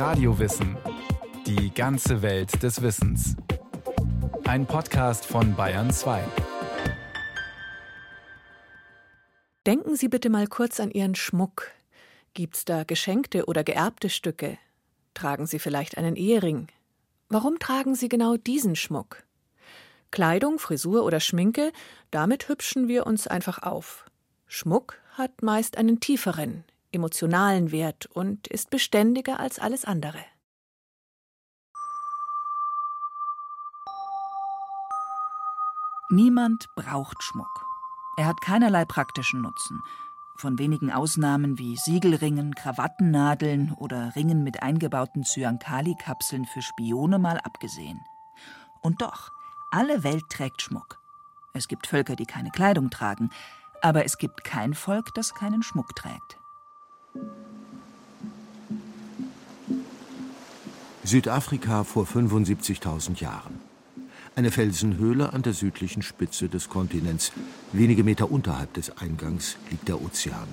Radiowissen. Die ganze Welt des Wissens. Ein Podcast von Bayern 2. Denken Sie bitte mal kurz an Ihren Schmuck. Gibt's da geschenkte oder geerbte Stücke? Tragen Sie vielleicht einen Ehering? Warum tragen Sie genau diesen Schmuck? Kleidung, Frisur oder Schminke, damit hübschen wir uns einfach auf. Schmuck hat meist einen tieferen, emotionalen Wert und ist beständiger als alles andere. Niemand braucht Schmuck. Er hat keinerlei praktischen Nutzen. Von wenigen Ausnahmen wie Siegelringen, Krawattennadeln oder Ringen mit eingebauten Cyankali-Kapseln für Spione mal abgesehen. Und doch, alle Welt trägt Schmuck. Es gibt Völker, die keine Kleidung tragen, aber es gibt kein Volk, das keinen Schmuck trägt. Südafrika vor 75.000 Jahren. Eine Felsenhöhle an der südlichen Spitze des Kontinents. Wenige Meter unterhalb des Eingangs liegt der Ozean.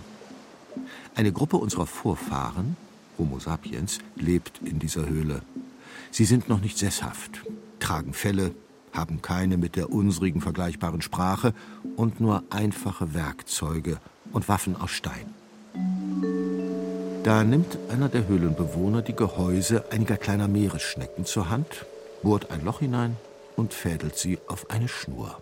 Eine Gruppe unserer Vorfahren, Homo sapiens, lebt in dieser Höhle. Sie sind noch nicht sesshaft, tragen Felle, haben keine mit der unsrigen vergleichbaren Sprache und nur einfache Werkzeuge und Waffen aus Stein. Da nimmt einer der Höhlenbewohner die Gehäuse einiger kleiner Meeresschnecken zur Hand, bohrt ein Loch hinein und fädelt sie auf eine Schnur.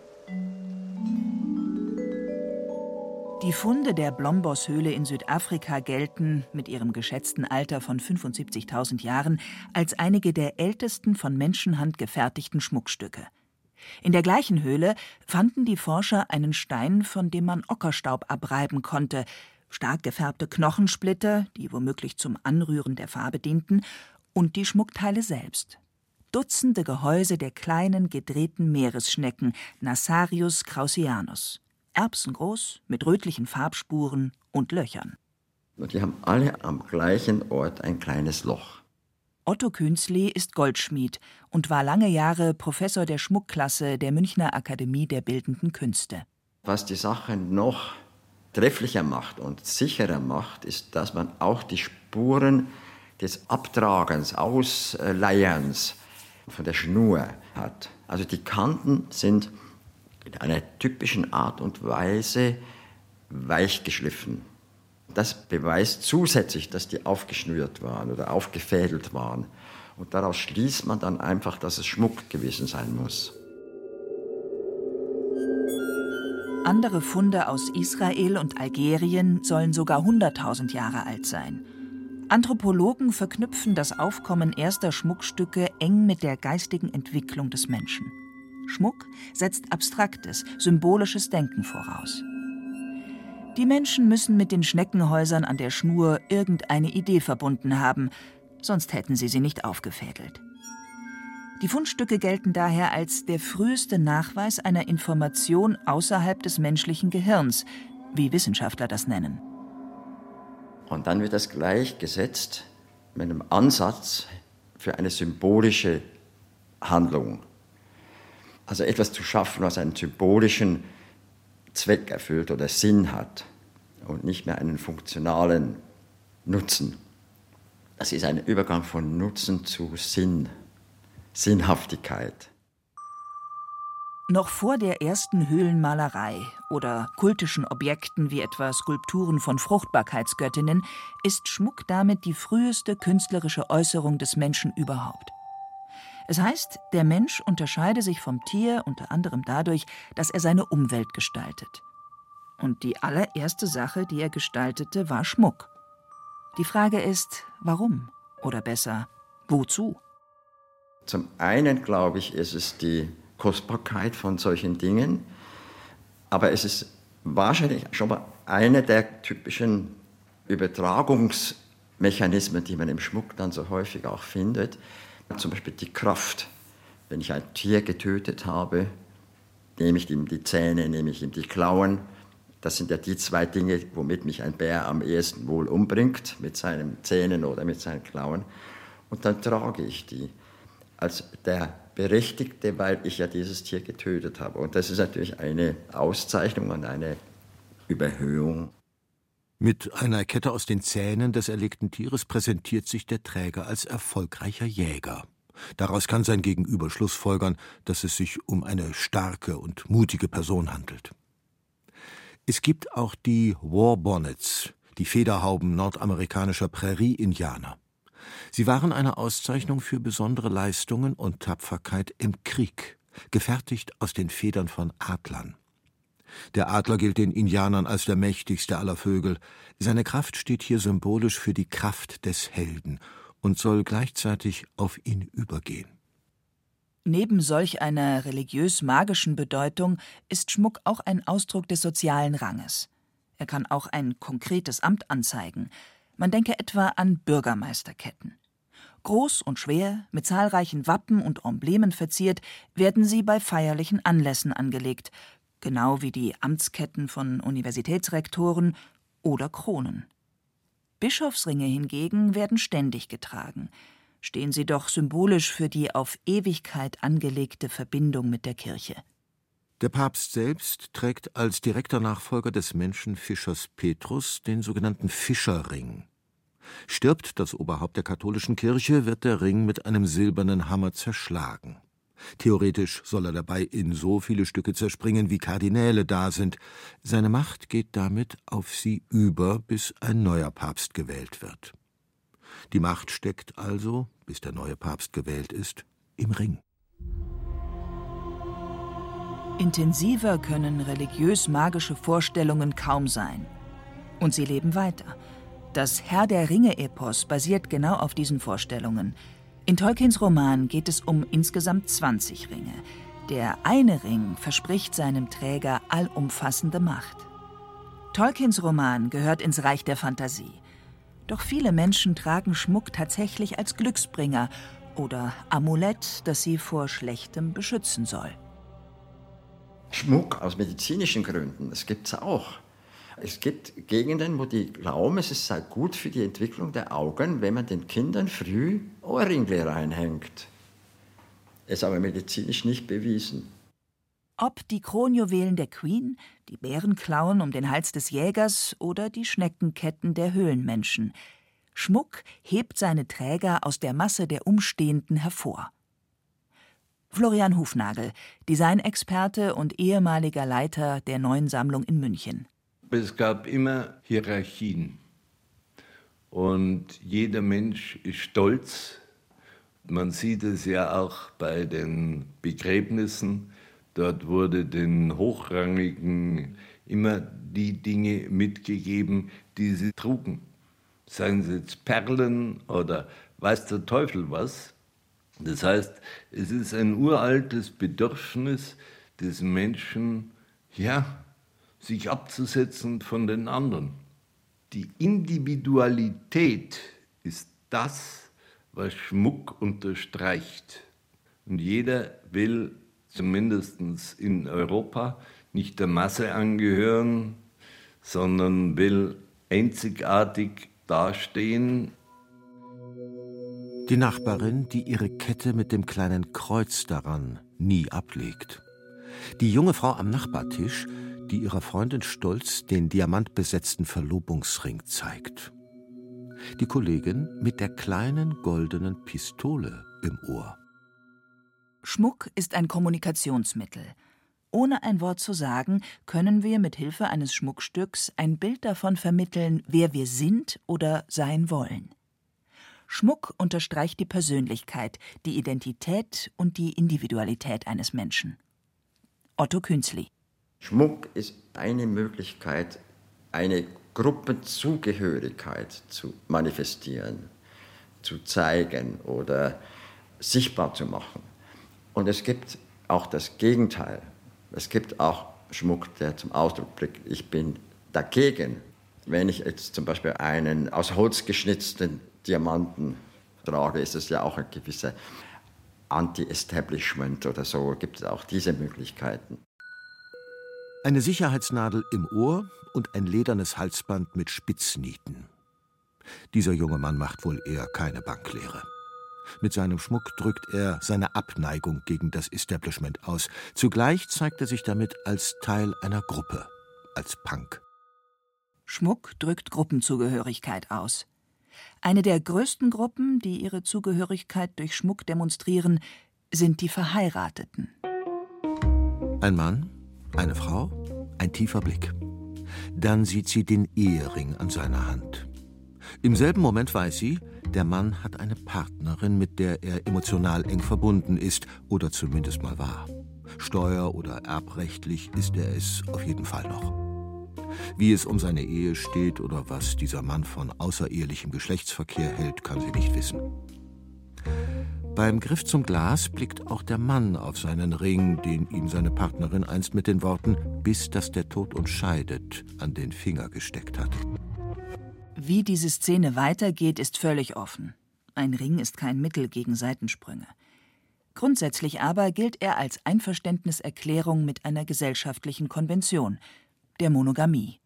Die Funde der Blombos-Höhle in Südafrika gelten mit ihrem geschätzten Alter von 75.000 Jahren als einige der ältesten von Menschenhand gefertigten Schmuckstücke. In der gleichen Höhle fanden die Forscher einen Stein, von dem man Ockerstaub abreiben konnte, stark gefärbte Knochensplitter, die womöglich zum Anrühren der Farbe dienten, und die Schmuckteile selbst. Dutzende Gehäuse der kleinen gedrehten Meeresschnecken Nassarius krausianus. Erbsengroß, mit rötlichen Farbspuren und Löchern. Und die haben alle am gleichen Ort ein kleines Loch. Otto Künzli ist Goldschmied und war lange Jahre Professor der Schmuckklasse der Münchner Akademie der Bildenden Künste. Was die Sache noch trefflicher macht und sicherer macht, ist, dass man auch die Spuren des Abtragens, Ausleierns von der Schnur hat. Also die Kanten sind in einer typischen Art und Weise weich geschliffen. Das beweist zusätzlich, dass die aufgeschnürt waren oder aufgefädelt waren. Und daraus schließt man dann einfach, dass es Schmuck gewesen sein muss. Andere Funde aus Israel und Algerien sollen sogar 100.000 Jahre alt sein. Anthropologen verknüpfen das Aufkommen erster Schmuckstücke eng mit der geistigen Entwicklung des Menschen. Schmuck setzt abstraktes, symbolisches Denken voraus. Die Menschen müssen mit den Schneckenhäusern an der Schnur irgendeine Idee verbunden haben, sonst hätten sie sie nicht aufgefädelt. Die Fundstücke gelten daher als der früheste Nachweis einer Information außerhalb des menschlichen Gehirns, wie Wissenschaftler das nennen. Und dann wird das gleichgesetzt mit einem Ansatz für eine symbolische Handlung. Also etwas zu schaffen, was einen symbolischen Zweck erfüllt oder Sinn hat und nicht mehr einen funktionalen Nutzen. Das ist ein Übergang von Nutzen zu Sinn, Sinnhaftigkeit. Noch vor der ersten Höhlenmalerei oder kultischen Objekten wie etwa Skulpturen von Fruchtbarkeitsgöttinnen ist Schmuck damit die früheste künstlerische Äußerung des Menschen überhaupt. Es heißt, der Mensch unterscheide sich vom Tier unter anderem dadurch, dass er seine Umwelt gestaltet. Und die allererste Sache, die er gestaltete, war Schmuck. Die Frage ist, warum? Oder besser, wozu? Zum einen, glaube ich, ist es die Kostbarkeit von solchen Dingen, aber es ist wahrscheinlich schon mal eine der typischen Übertragungsmechanismen, die man im Schmuck dann so häufig auch findet. Zum Beispiel die Kraft. Wenn ich ein Tier getötet habe, nehme ich ihm die Zähne, nehme ich ihm die Klauen. Das sind ja die zwei Dinge, womit mich ein Bär am ehesten wohl umbringt, mit seinen Zähnen oder mit seinen Klauen. Und dann trage ich die als der Berechtigte, weil ich ja dieses Tier getötet habe. Und das ist natürlich eine Auszeichnung und eine Überhöhung. Mit einer Kette aus den Zähnen des erlegten Tieres präsentiert sich der Träger als erfolgreicher Jäger. Daraus kann sein Gegenüber schlussfolgern, dass es sich um eine starke und mutige Person handelt. Es gibt auch die War Bonnets, die Federhauben nordamerikanischer Prärie-Indianer. Sie waren eine Auszeichnung für besondere Leistungen und Tapferkeit im Krieg, gefertigt aus den Federn von Adlern. Der Adler gilt den Indianern als der mächtigste aller Vögel. Seine Kraft steht hier symbolisch für die Kraft des Helden und soll gleichzeitig auf ihn übergehen. Neben solch einer religiös-magischen Bedeutung ist Schmuck auch ein Ausdruck des sozialen Ranges. Er kann auch ein konkretes Amt anzeigen. Man denke etwa an Bürgermeisterketten. Groß und schwer, mit zahlreichen Wappen und Emblemen verziert, werden sie bei feierlichen Anlässen angelegt, genau wie die Amtsketten von Universitätsrektoren oder Kronen. Bischofsringe hingegen werden ständig getragen stehen sie doch symbolisch für die auf Ewigkeit angelegte Verbindung mit der Kirche. Der Papst selbst trägt als direkter Nachfolger des Menschenfischers Petrus den sogenannten Fischerring. Stirbt das Oberhaupt der katholischen Kirche, wird der Ring mit einem silbernen Hammer zerschlagen. Theoretisch soll er dabei in so viele Stücke zerspringen, wie Kardinäle da sind. Seine Macht geht damit auf sie über, bis ein neuer Papst gewählt wird. Die Macht steckt also, bis der neue Papst gewählt ist, im Ring. Intensiver können religiös-magische Vorstellungen kaum sein. Und sie leben weiter. Das Herr der Ringe-Epos basiert genau auf diesen Vorstellungen. In Tolkiens Roman geht es um insgesamt 20 Ringe. Der eine Ring verspricht seinem Träger allumfassende Macht. Tolkiens Roman gehört ins Reich der Fantasie. Doch viele Menschen tragen Schmuck tatsächlich als Glücksbringer oder Amulett, das sie vor Schlechtem beschützen soll. Schmuck aus medizinischen Gründen, das gibt es auch. Es gibt Gegenden, wo die glauben, es sei gut für die Entwicklung der Augen, wenn man den Kindern früh Ohrringe reinhängt. Ist aber medizinisch nicht bewiesen. Ob die Kronjuwelen der Queen, die Bärenklauen um den Hals des Jägers oder die Schneckenketten der Höhlenmenschen. Schmuck hebt seine Träger aus der Masse der Umstehenden hervor. Florian Hufnagel, Designexperte und ehemaliger Leiter der neuen Sammlung in München. Es gab immer Hierarchien. Und jeder Mensch ist stolz. Man sieht es ja auch bei den Begräbnissen Dort wurde den Hochrangigen immer die Dinge mitgegeben, die sie trugen. Seien sie jetzt Perlen oder weiß der Teufel was. Das heißt, es ist ein uraltes Bedürfnis des Menschen, ja, sich abzusetzen von den anderen. Die Individualität ist das, was Schmuck unterstreicht. Und jeder will zumindest in Europa, nicht der Masse angehören, sondern will einzigartig dastehen. Die Nachbarin, die ihre Kette mit dem kleinen Kreuz daran nie ablegt. Die junge Frau am Nachbartisch, die ihrer Freundin stolz den diamantbesetzten Verlobungsring zeigt. Die Kollegin mit der kleinen goldenen Pistole im Ohr. Schmuck ist ein Kommunikationsmittel. Ohne ein Wort zu sagen, können wir mit Hilfe eines Schmuckstücks ein Bild davon vermitteln, wer wir sind oder sein wollen. Schmuck unterstreicht die Persönlichkeit, die Identität und die Individualität eines Menschen. Otto Künzli. Schmuck ist eine Möglichkeit, eine Gruppenzugehörigkeit zu manifestieren, zu zeigen oder sichtbar zu machen. Und es gibt auch das Gegenteil. Es gibt auch Schmuck, der zum Ausdruck bringt, ich bin dagegen. Wenn ich jetzt zum Beispiel einen aus Holz geschnitzten Diamanten trage, ist es ja auch ein gewisser Anti-Establishment oder so, gibt es auch diese Möglichkeiten. Eine Sicherheitsnadel im Ohr und ein ledernes Halsband mit Spitznieten. Dieser junge Mann macht wohl eher keine Banklehre. Mit seinem Schmuck drückt er seine Abneigung gegen das Establishment aus. Zugleich zeigt er sich damit als Teil einer Gruppe, als Punk. Schmuck drückt Gruppenzugehörigkeit aus. Eine der größten Gruppen, die ihre Zugehörigkeit durch Schmuck demonstrieren, sind die Verheirateten. Ein Mann, eine Frau, ein tiefer Blick. Dann sieht sie den Ehering an seiner Hand. Im selben Moment weiß sie, der Mann hat eine Partnerin, mit der er emotional eng verbunden ist oder zumindest mal war. Steuer- oder erbrechtlich ist er es auf jeden Fall noch. Wie es um seine Ehe steht oder was dieser Mann von außerehelichem Geschlechtsverkehr hält, kann sie nicht wissen. Beim Griff zum Glas blickt auch der Mann auf seinen Ring, den ihm seine Partnerin einst mit den Worten bis dass der Tod uns scheidet an den Finger gesteckt hat. Wie diese Szene weitergeht, ist völlig offen. Ein Ring ist kein Mittel gegen Seitensprünge. Grundsätzlich aber gilt er als Einverständniserklärung mit einer gesellschaftlichen Konvention, der Monogamie.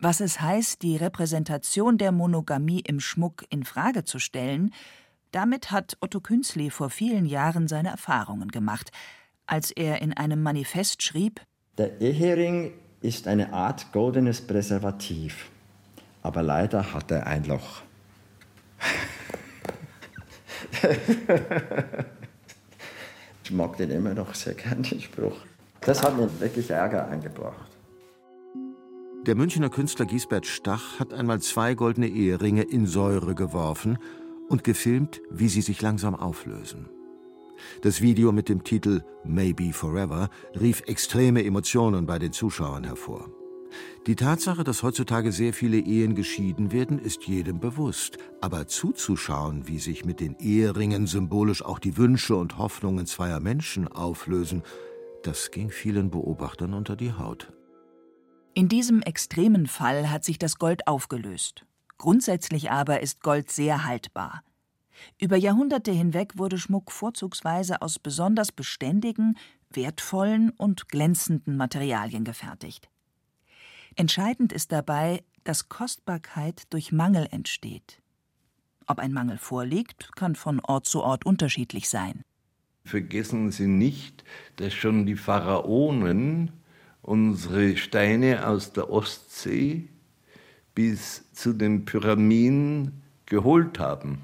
Was es heißt, die Repräsentation der Monogamie im Schmuck in Frage zu stellen, damit hat Otto Künzli vor vielen Jahren seine Erfahrungen gemacht, als er in einem Manifest schrieb: Der Ehering ist eine Art goldenes Präservativ, aber leider hat er ein Loch. ich mag den immer noch sehr gern, den Spruch. Das hat mir wirklich Ärger eingebracht. Der Münchner Künstler Giesbert Stach hat einmal zwei goldene Eheringe in Säure geworfen und gefilmt, wie sie sich langsam auflösen. Das Video mit dem Titel Maybe Forever rief extreme Emotionen bei den Zuschauern hervor. Die Tatsache, dass heutzutage sehr viele Ehen geschieden werden, ist jedem bewusst. Aber zuzuschauen, wie sich mit den Eheringen symbolisch auch die Wünsche und Hoffnungen zweier Menschen auflösen, das ging vielen Beobachtern unter die Haut. In diesem extremen Fall hat sich das Gold aufgelöst. Grundsätzlich aber ist Gold sehr haltbar. Über Jahrhunderte hinweg wurde Schmuck vorzugsweise aus besonders beständigen, wertvollen und glänzenden Materialien gefertigt. Entscheidend ist dabei, dass Kostbarkeit durch Mangel entsteht. Ob ein Mangel vorliegt, kann von Ort zu Ort unterschiedlich sein. Vergessen Sie nicht, dass schon die Pharaonen unsere Steine aus der Ostsee bis zu den Pyramiden geholt haben.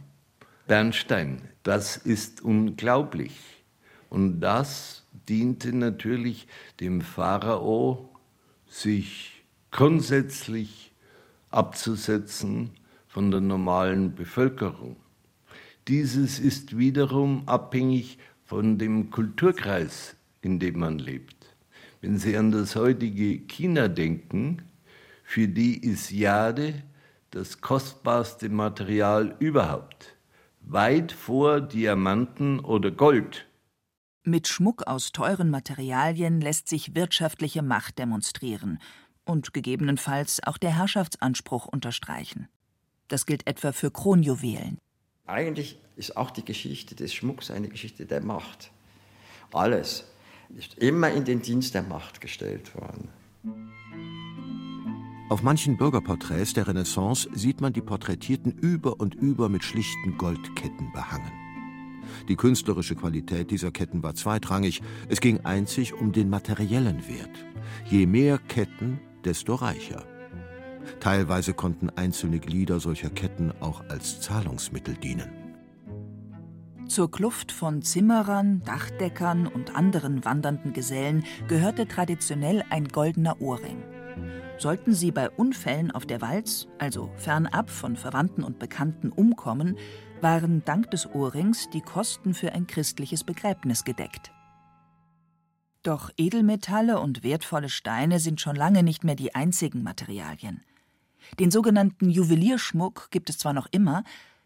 Bernstein, das ist unglaublich. Und das diente natürlich dem Pharao, sich grundsätzlich abzusetzen von der normalen Bevölkerung. Dieses ist wiederum abhängig von dem Kulturkreis, in dem man lebt. Wenn Sie an das heutige China denken, für die ist Jade das kostbarste Material überhaupt, weit vor Diamanten oder Gold. Mit Schmuck aus teuren Materialien lässt sich wirtschaftliche Macht demonstrieren und gegebenenfalls auch der Herrschaftsanspruch unterstreichen. Das gilt etwa für Kronjuwelen. Eigentlich ist auch die Geschichte des Schmucks eine Geschichte der Macht. Alles ist immer in den Dienst der Macht gestellt worden. Auf manchen Bürgerporträts der Renaissance sieht man die Porträtierten über und über mit schlichten Goldketten behangen. Die künstlerische Qualität dieser Ketten war zweitrangig, es ging einzig um den materiellen Wert. Je mehr Ketten, desto reicher. Teilweise konnten einzelne Glieder solcher Ketten auch als Zahlungsmittel dienen. Zur Kluft von Zimmerern, Dachdeckern und anderen wandernden Gesellen gehörte traditionell ein goldener Ohrring. Sollten sie bei Unfällen auf der Walz, also fernab von Verwandten und Bekannten, umkommen, waren dank des Ohrrings die Kosten für ein christliches Begräbnis gedeckt. Doch Edelmetalle und wertvolle Steine sind schon lange nicht mehr die einzigen Materialien. Den sogenannten Juwelierschmuck gibt es zwar noch immer,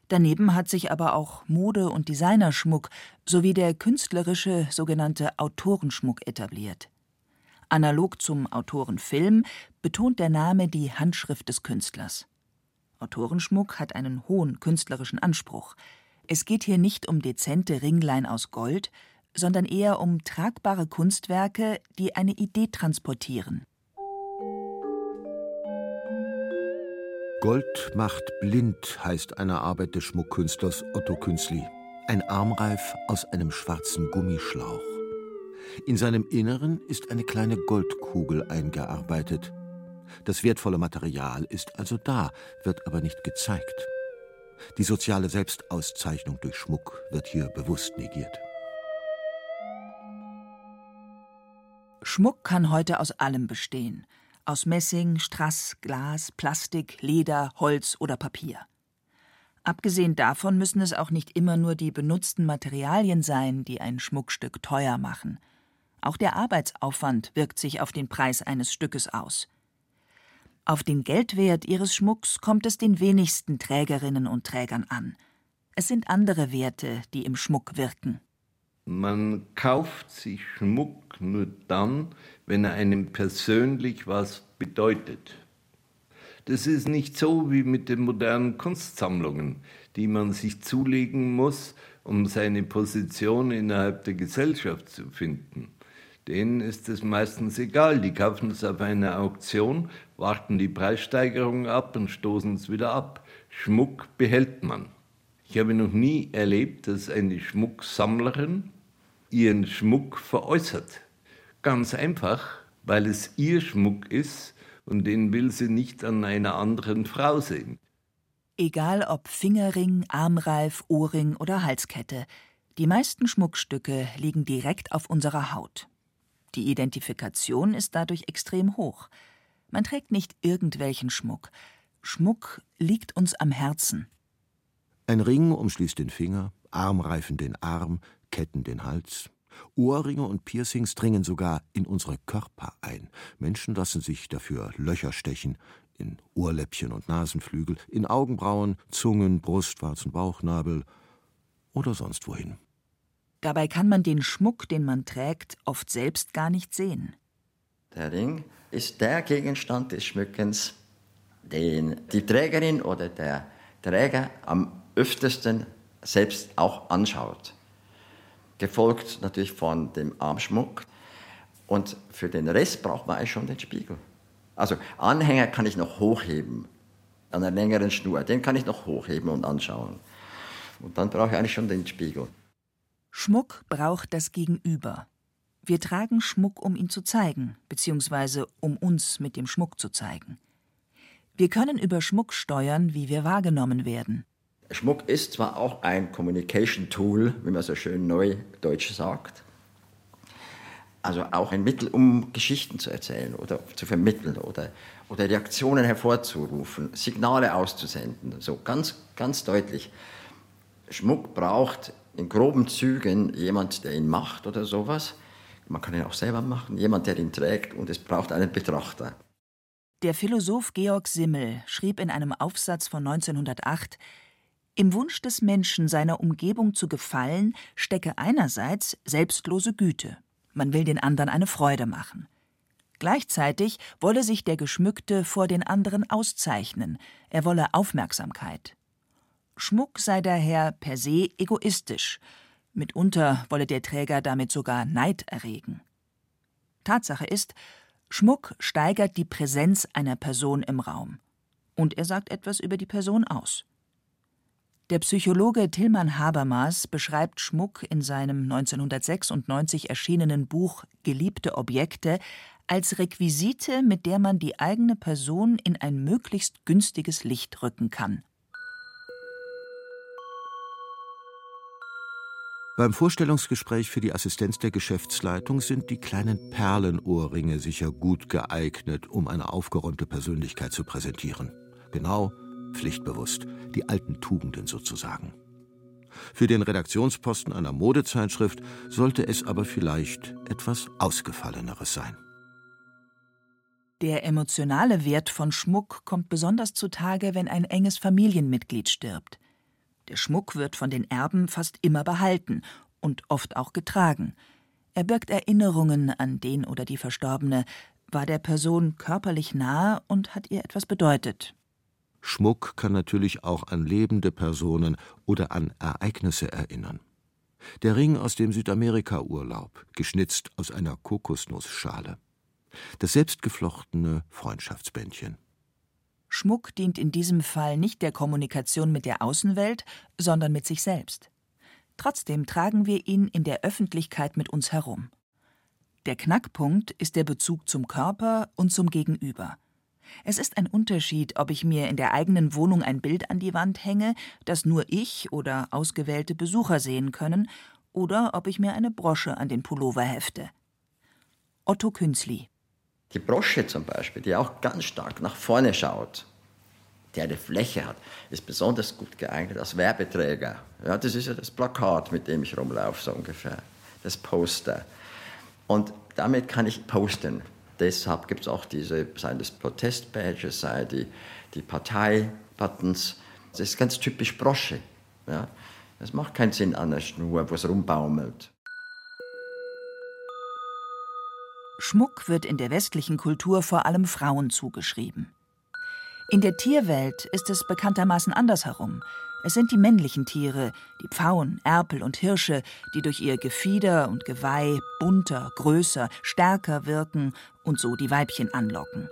daneben hat sich aber auch Mode- und Designerschmuck sowie der künstlerische sogenannte Autorenschmuck etabliert. Analog zum Autorenfilm betont der Name die Handschrift des Künstlers. Autorenschmuck hat einen hohen künstlerischen Anspruch. Es geht hier nicht um dezente Ringlein aus Gold, sondern eher um tragbare Kunstwerke, die eine Idee transportieren. Gold macht blind heißt eine Arbeit des Schmuckkünstlers Otto Künzli. Ein Armreif aus einem schwarzen Gummischlauch. In seinem Inneren ist eine kleine Goldkugel eingearbeitet. Das wertvolle Material ist also da, wird aber nicht gezeigt. Die soziale Selbstauszeichnung durch Schmuck wird hier bewusst negiert. Schmuck kann heute aus allem bestehen. Aus Messing, Strass, Glas, Plastik, Leder, Holz oder Papier. Abgesehen davon müssen es auch nicht immer nur die benutzten Materialien sein, die ein Schmuckstück teuer machen. Auch der Arbeitsaufwand wirkt sich auf den Preis eines Stückes aus. Auf den Geldwert ihres Schmucks kommt es den wenigsten Trägerinnen und Trägern an. Es sind andere Werte, die im Schmuck wirken. Man kauft sich Schmuck nur dann, wenn er einem persönlich was bedeutet. Das ist nicht so wie mit den modernen Kunstsammlungen, die man sich zulegen muss, um seine Position innerhalb der Gesellschaft zu finden. Denen ist es meistens egal, die kaufen es auf einer Auktion, warten die Preissteigerung ab und stoßen es wieder ab. Schmuck behält man. Ich habe noch nie erlebt, dass eine Schmucksammlerin ihren Schmuck veräußert. Ganz einfach, weil es ihr Schmuck ist und den will sie nicht an einer anderen Frau sehen. Egal ob Fingerring, Armreif, Ohrring oder Halskette, die meisten Schmuckstücke liegen direkt auf unserer Haut. Die Identifikation ist dadurch extrem hoch. Man trägt nicht irgendwelchen Schmuck. Schmuck liegt uns am Herzen. Ein Ring umschließt den Finger, Armreifen den Arm, Ketten den Hals. Ohrringe und Piercings dringen sogar in unsere Körper ein. Menschen lassen sich dafür Löcher stechen, in Ohrläppchen und Nasenflügel, in Augenbrauen, Zungen, Brustwarzen, Bauchnabel oder sonst wohin. Dabei kann man den Schmuck, den man trägt, oft selbst gar nicht sehen. Der Ring ist der Gegenstand des Schmückens, den die Trägerin oder der Träger am öftesten selbst auch anschaut gefolgt natürlich von dem Armschmuck. Und für den Rest braucht man eigentlich schon den Spiegel. Also Anhänger kann ich noch hochheben, an einer längeren Schnur, den kann ich noch hochheben und anschauen. Und dann brauche ich eigentlich schon den Spiegel. Schmuck braucht das Gegenüber. Wir tragen Schmuck, um ihn zu zeigen, beziehungsweise um uns mit dem Schmuck zu zeigen. Wir können über Schmuck steuern, wie wir wahrgenommen werden. Schmuck ist zwar auch ein Communication Tool, wie man so schön neudeutsch sagt, also auch ein Mittel, um Geschichten zu erzählen oder zu vermitteln oder, oder Reaktionen hervorzurufen, Signale auszusenden, so ganz, ganz deutlich. Schmuck braucht in groben Zügen jemand, der ihn macht oder sowas. Man kann ihn auch selber machen, jemand, der ihn trägt und es braucht einen Betrachter. Der Philosoph Georg Simmel schrieb in einem Aufsatz von 1908, im Wunsch des Menschen, seiner Umgebung zu gefallen, stecke einerseits selbstlose Güte. Man will den anderen eine Freude machen. Gleichzeitig wolle sich der Geschmückte vor den anderen auszeichnen, er wolle Aufmerksamkeit. Schmuck sei daher per se egoistisch, mitunter wolle der Träger damit sogar Neid erregen. Tatsache ist, Schmuck steigert die Präsenz einer Person im Raum. Und er sagt etwas über die Person aus. Der Psychologe Tilman Habermas beschreibt Schmuck in seinem 1996 erschienenen Buch Geliebte Objekte als Requisite, mit der man die eigene Person in ein möglichst günstiges Licht rücken kann. Beim Vorstellungsgespräch für die Assistenz der Geschäftsleitung sind die kleinen Perlenohrringe sicher gut geeignet, um eine aufgeräumte Persönlichkeit zu präsentieren. Genau pflichtbewusst, die alten Tugenden sozusagen. Für den Redaktionsposten einer Modezeitschrift sollte es aber vielleicht etwas Ausgefalleneres sein. Der emotionale Wert von Schmuck kommt besonders zutage, wenn ein enges Familienmitglied stirbt. Der Schmuck wird von den Erben fast immer behalten und oft auch getragen. Er birgt Erinnerungen an den oder die Verstorbene, war der Person körperlich nahe und hat ihr etwas bedeutet, Schmuck kann natürlich auch an lebende Personen oder an Ereignisse erinnern. Der Ring aus dem Südamerika-Urlaub, geschnitzt aus einer Kokosnussschale. Das selbstgeflochtene Freundschaftsbändchen. Schmuck dient in diesem Fall nicht der Kommunikation mit der Außenwelt, sondern mit sich selbst. Trotzdem tragen wir ihn in der Öffentlichkeit mit uns herum. Der Knackpunkt ist der Bezug zum Körper und zum Gegenüber. Es ist ein Unterschied, ob ich mir in der eigenen Wohnung ein Bild an die Wand hänge, das nur ich oder ausgewählte Besucher sehen können, oder ob ich mir eine Brosche an den Pullover hefte. Otto Künzli. Die Brosche zum Beispiel, die auch ganz stark nach vorne schaut, die eine Fläche hat, ist besonders gut geeignet als Werbeträger. Ja, das ist ja das Plakat, mit dem ich rumlaufe, so ungefähr. Das Poster. Und damit kann ich posten. Deshalb gibt es auch diese, seien das Protest-Badges, sei die, die Partei-Buttons. Das ist ganz typisch Brosche. Ja. Macht keinen Sinn an der Schnur, wo es rumbaumelt. Schmuck wird in der westlichen Kultur vor allem Frauen zugeschrieben. In der Tierwelt ist es bekanntermaßen andersherum. Es sind die männlichen Tiere, die Pfauen, Erpel und Hirsche, die durch ihr Gefieder und Geweih bunter, größer, stärker wirken und so die Weibchen anlocken.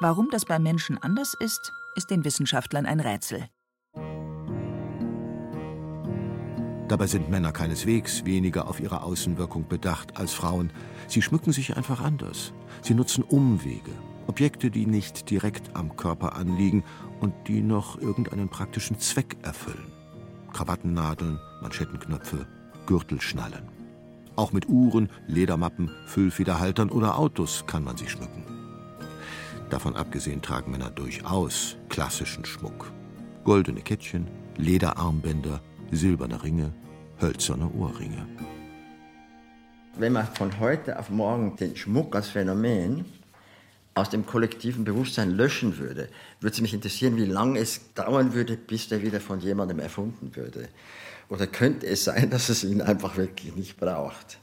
Warum das bei Menschen anders ist, ist den Wissenschaftlern ein Rätsel. Dabei sind Männer keineswegs weniger auf ihre Außenwirkung bedacht als Frauen. Sie schmücken sich einfach anders. Sie nutzen Umwege, Objekte, die nicht direkt am Körper anliegen und die noch irgendeinen praktischen Zweck erfüllen. Krawattennadeln, Manschettenknöpfe, Gürtelschnallen. Auch mit Uhren, Ledermappen, Füllfederhaltern oder Autos kann man sie schmücken. Davon abgesehen tragen Männer durchaus klassischen Schmuck. Goldene Kettchen, Lederarmbänder, silberne Ringe, hölzerne Ohrringe. Wenn man von heute auf morgen den Schmuck als Phänomen aus dem kollektiven Bewusstsein löschen würde, würde es mich interessieren, wie lange es dauern würde, bis der wieder von jemandem erfunden würde. Oder könnte es sein, dass es ihn einfach wirklich nicht braucht?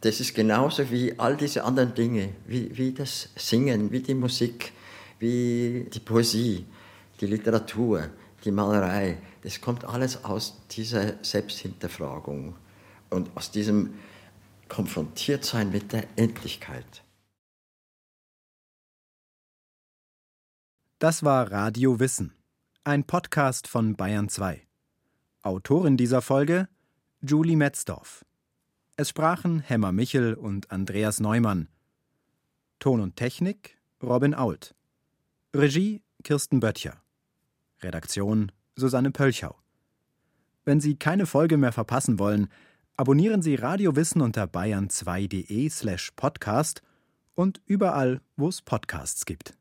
Das ist genauso wie all diese anderen Dinge, wie, wie das Singen, wie die Musik, wie die Poesie, die Literatur, die Malerei, das kommt alles aus dieser Selbsthinterfragung und aus diesem Konfrontiertsein mit der Endlichkeit. Das war Radio Wissen, ein Podcast von Bayern 2. Autorin dieser Folge Julie Metzdorf. Es sprachen Hemmer Michel und Andreas Neumann. Ton und Technik Robin Ault. Regie Kirsten Böttcher. Redaktion Susanne Pölchau. Wenn Sie keine Folge mehr verpassen wollen, abonnieren Sie Radio Wissen unter bayern2.de slash podcast und überall, wo es Podcasts gibt.